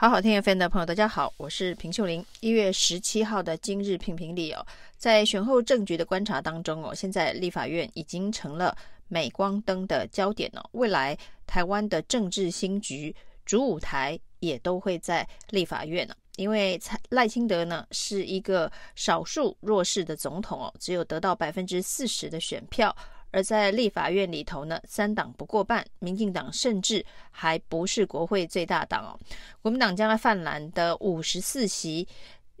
好好听 FM 的朋友，大家好，我是平秀玲。一月十七号的今日评评理哦，在选后政局的观察当中哦，现在立法院已经成了镁光灯的焦点哦。未来台湾的政治新局主舞台也都会在立法院呢，因为蔡赖清德呢是一个少数弱势的总统哦，只有得到百分之四十的选票。而在立法院里头呢，三党不过半，民进党甚至还不是国会最大党哦。国民党将来泛蓝的五十四席，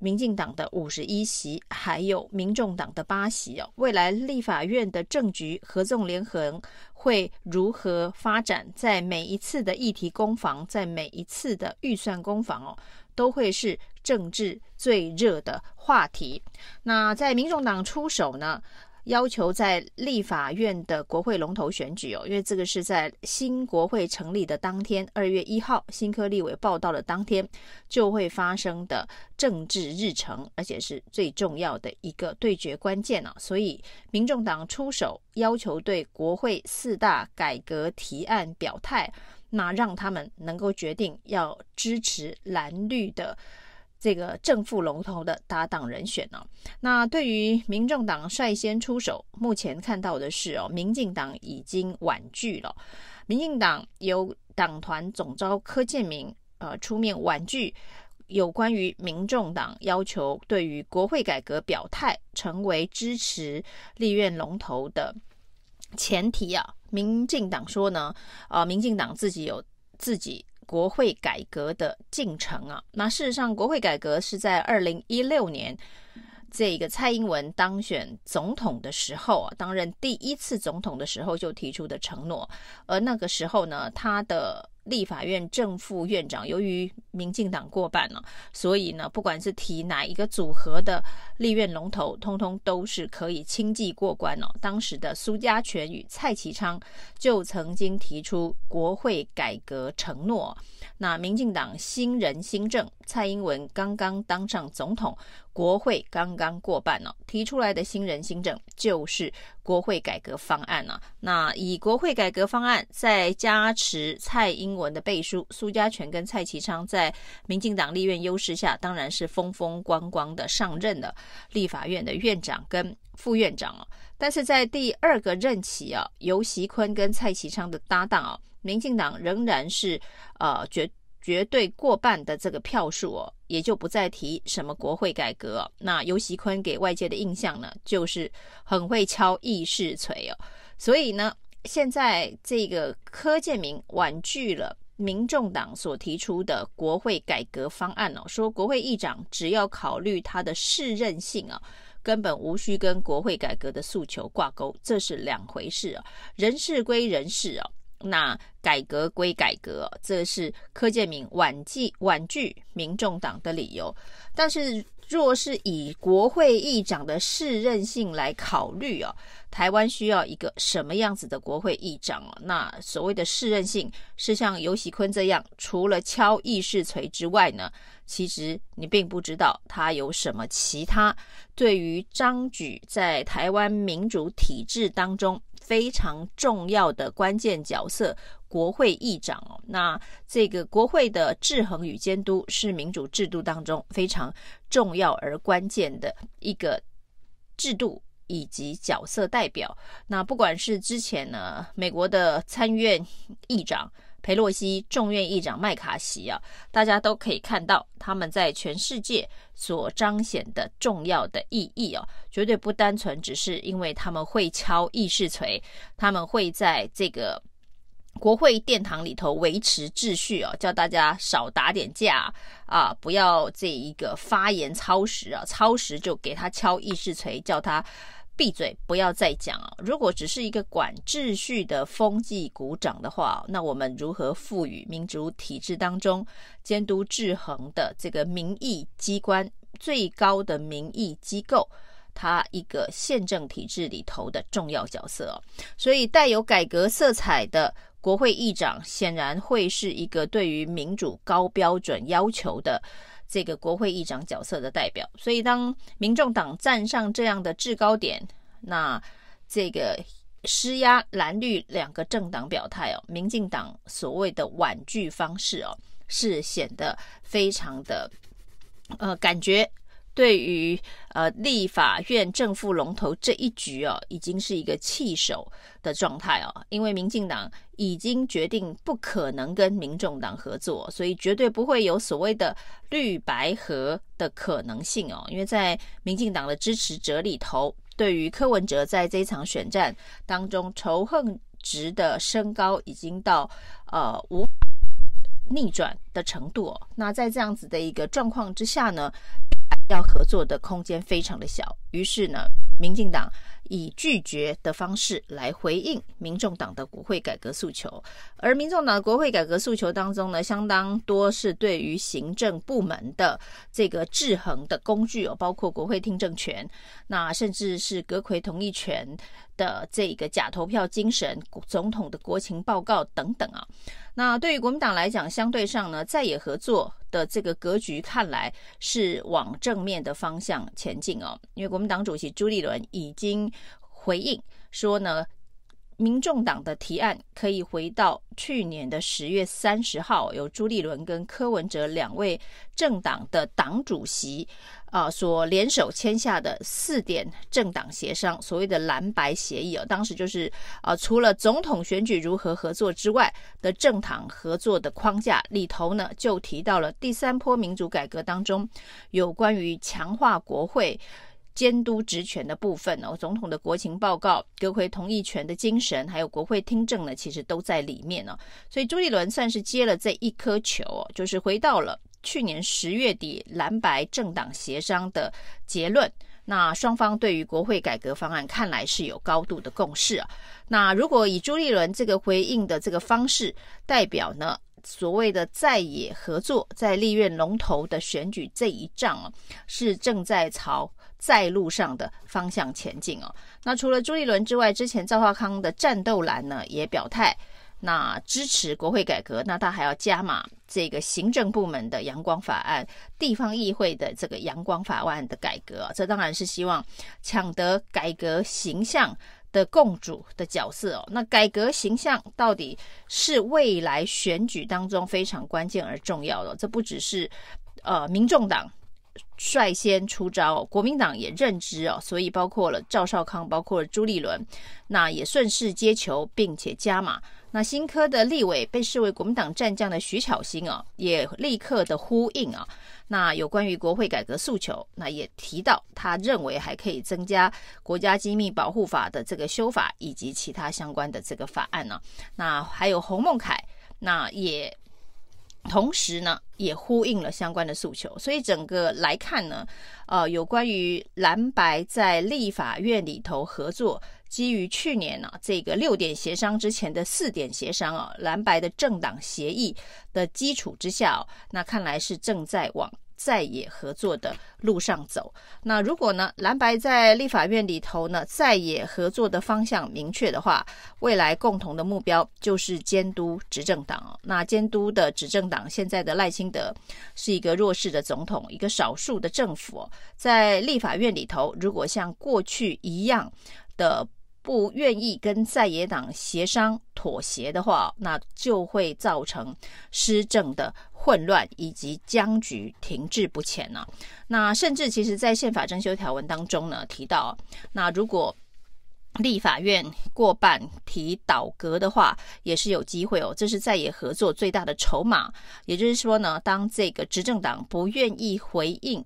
民进党的五十一席，还有民众党的八席哦。未来立法院的政局合纵连横会如何发展？在每一次的议题攻防，在每一次的预算攻防哦，都会是政治最热的话题。那在民众党出手呢？要求在立法院的国会龙头选举哦，因为这个是在新国会成立的当天，二月一号新科立委报到的当天就会发生的政治日程，而且是最重要的一个对决关键呢。所以，民众党出手要求对国会四大改革提案表态，那让他们能够决定要支持蓝绿的。这个正副龙头的搭档人选呢、哦？那对于民众党率先出手，目前看到的是哦，民进党已经婉拒了。民进党由党团总召柯建铭呃出面婉拒有关于民众党要求对于国会改革表态，成为支持立院龙头的前提啊。民进党说呢，呃，民进党自己有自己。国会改革的进程啊，那事实上，国会改革是在二零一六年这个蔡英文当选总统的时候啊，担任第一次总统的时候就提出的承诺，而那个时候呢，他的。立法院正副院长，由于民进党过半了，所以呢，不管是提哪一个组合的立院龙头，通通都是可以轻易过关哦。当时的苏家全与蔡其昌就曾经提出国会改革承诺。那民进党新人新政，蔡英文刚刚当上总统。国会刚刚过半了，提出来的新人新政就是国会改革方案了。那以国会改革方案再加持蔡英文的背书，苏家全跟蔡其昌在民进党立院优势下，当然是风风光光的上任了立法院的院长跟副院长哦。但是在第二个任期啊，游锡坤跟蔡其昌的搭档啊，民进党仍然是呃绝。绝对过半的这个票数哦，也就不再提什么国会改革。那游锡堃给外界的印象呢，就是很会敲议事锤哦。所以呢，现在这个柯建铭婉拒了民众党所提出的国会改革方案哦，说国会议长只要考虑他的适任性啊，根本无需跟国会改革的诉求挂钩，这是两回事啊。人事归人事啊。那改革归改革，这是柯建铭婉拒婉拒民众党的理由。但是，若是以国会议长的适任性来考虑哦，台湾需要一个什么样子的国会议长？那所谓的适任性是像尤喜坤这样，除了敲议事锤之外呢，其实你并不知道他有什么其他对于张举在台湾民主体制当中。非常重要的关键角色，国会议长哦。那这个国会的制衡与监督是民主制度当中非常重要而关键的一个制度以及角色代表。那不管是之前呢，美国的参议院议长。裴洛西众院议长麦卡锡啊，大家都可以看到他们在全世界所彰显的重要的意义哦，绝对不单纯只是因为他们会敲议事锤，他们会在这个国会殿堂里头维持秩序哦，叫大家少打点架啊，不要这一个发言超时啊，超时就给他敲议事锤，叫他。闭嘴，不要再讲啊！如果只是一个管秩序的风纪股长的话，那我们如何赋予民主体制当中监督制衡的这个民意机关最高的民意机构，它一个宪政体制里头的重要角色？所以带有改革色彩的国会议长，显然会是一个对于民主高标准要求的。这个国会议长角色的代表，所以当民众党站上这样的制高点，那这个施压蓝绿两个政党表态哦，民进党所谓的婉拒方式哦，是显得非常的呃，感觉对于呃立法院正副龙头这一局哦，已经是一个弃守的状态哦，因为民进党已经决定不可能跟民众党合作，所以绝对不会有所谓的绿白合的可能性哦，因为在民进党的支持者里头，对于柯文哲在这一场选战当中仇恨值的升高，已经到呃无逆转的程度。那在这样子的一个状况之下呢，要合作的空间非常的小。于是呢，民进党以拒绝的方式来回应民众党的国会改革诉求。而民众党的国会改革诉求当中呢，相当多是对于行政部门的这个制衡的工具哦，包括国会听证权，那甚至是阁揆同意权的这个假投票精神、总统的国情报告等等啊。那对于国民党来讲，相对上呢，在野合作的这个格局看来是往正面的方向前进哦。因为国民党主席朱立伦已经回应说呢，民众党的提案可以回到去年的十月三十号，由朱立伦跟柯文哲两位政党的党主席。啊，所联手签下的四点政党协商，所谓的蓝白协议哦，当时就是啊，除了总统选举如何合作之外的政党合作的框架里头呢，就提到了第三波民主改革当中有关于强化国会监督职权的部分哦，总统的国情报告、阁揆同意权的精神，还有国会听证呢，其实都在里面呢。所以朱立伦算是接了这一颗球，就是回到了。去年十月底蓝白政党协商的结论，那双方对于国会改革方案看来是有高度的共识啊。那如果以朱立伦这个回应的这个方式，代表呢所谓的在野合作，在立院龙头的选举这一仗啊，是正在朝在路上的方向前进哦。那除了朱立伦之外，之前赵少康的战斗蓝呢也表态。那支持国会改革，那他还要加码这个行政部门的阳光法案、地方议会的这个阳光法案的改革，这当然是希望抢得改革形象的共主的角色哦。那改革形象到底是未来选举当中非常关键而重要的，这不只是呃民众党率先出招，国民党也认知哦，所以包括了赵少康，包括了朱立伦，那也顺势接球，并且加码。那新科的立委被视为国民党战将的徐巧芯啊，也立刻的呼应啊。那有关于国会改革诉求，那也提到他认为还可以增加国家机密保护法的这个修法，以及其他相关的这个法案呢。那还有洪孟楷，那也同时呢也呼应了相关的诉求。所以整个来看呢，呃，有关于蓝白在立法院里头合作。基于去年呢、这个六点协商之前的四点协商啊，蓝白的政党协议的基础之下、哦，那看来是正在往在野合作的路上走。那如果呢蓝白在立法院里头呢在野合作的方向明确的话，未来共同的目标就是监督执政党、那监督的执政党现在的赖清德是一个弱势的总统，一个少数的政府、在立法院里头，如果像过去一样的。不愿意跟在野党协商妥协的话，那就会造成施政的混乱以及僵局停滞不前呢、那甚至其实，在宪法增修条文当中呢，提到，那如果立法院过半提倒阁的话，也是有机会哦。这是在野合作最大的筹码。也就是说呢，当这个执政党不愿意回应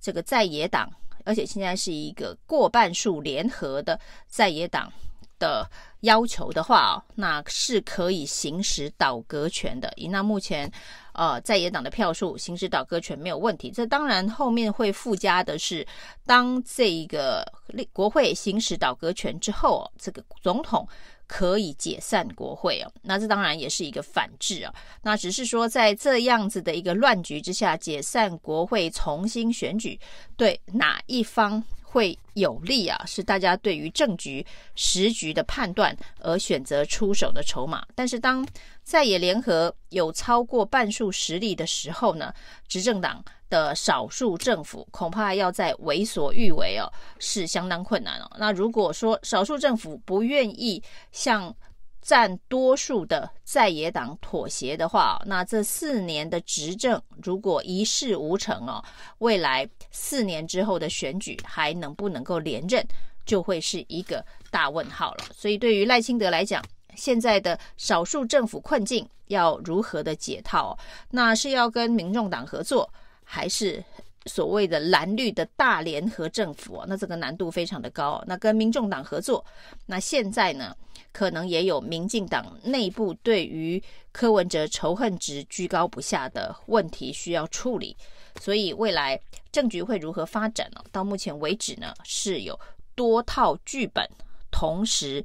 这个在野党。而且现在是一个过半数联合的在野党的要求的话哦，那是可以行使倒阁权的。以那目前呃在野党的票数，行使倒戈权没有问题。这当然后面会附加的是，当这一个国会行使倒戈权之后，这个总统。可以解散国会哦，那这当然也是一个反制啊。那只是说，在这样子的一个乱局之下，解散国会重新选举，对哪一方会有利啊？是大家对于政局时局的判断而选择出手的筹码。但是当在野联合有超过半数实力的时候呢，执政党的少数政府恐怕要在为所欲为哦，是相当困难哦。那如果说少数政府不愿意向占多数的在野党妥协的话，那这四年的执政如果一事无成哦，未来四年之后的选举还能不能够连任，就会是一个大问号了。所以对于赖清德来讲，现在的少数政府困境要如何的解套？那是要跟民众党合作，还是？所谓的蓝绿的大联合政府，那这个难度非常的高。那跟民众党合作，那现在呢，可能也有民进党内部对于柯文哲仇恨值居高不下的问题需要处理。所以未来政局会如何发展呢？到目前为止呢，是有多套剧本同时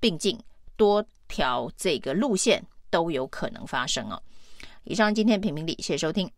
并进，多条这个路线都有可能发生哦。以上今天评评理，谢谢收听。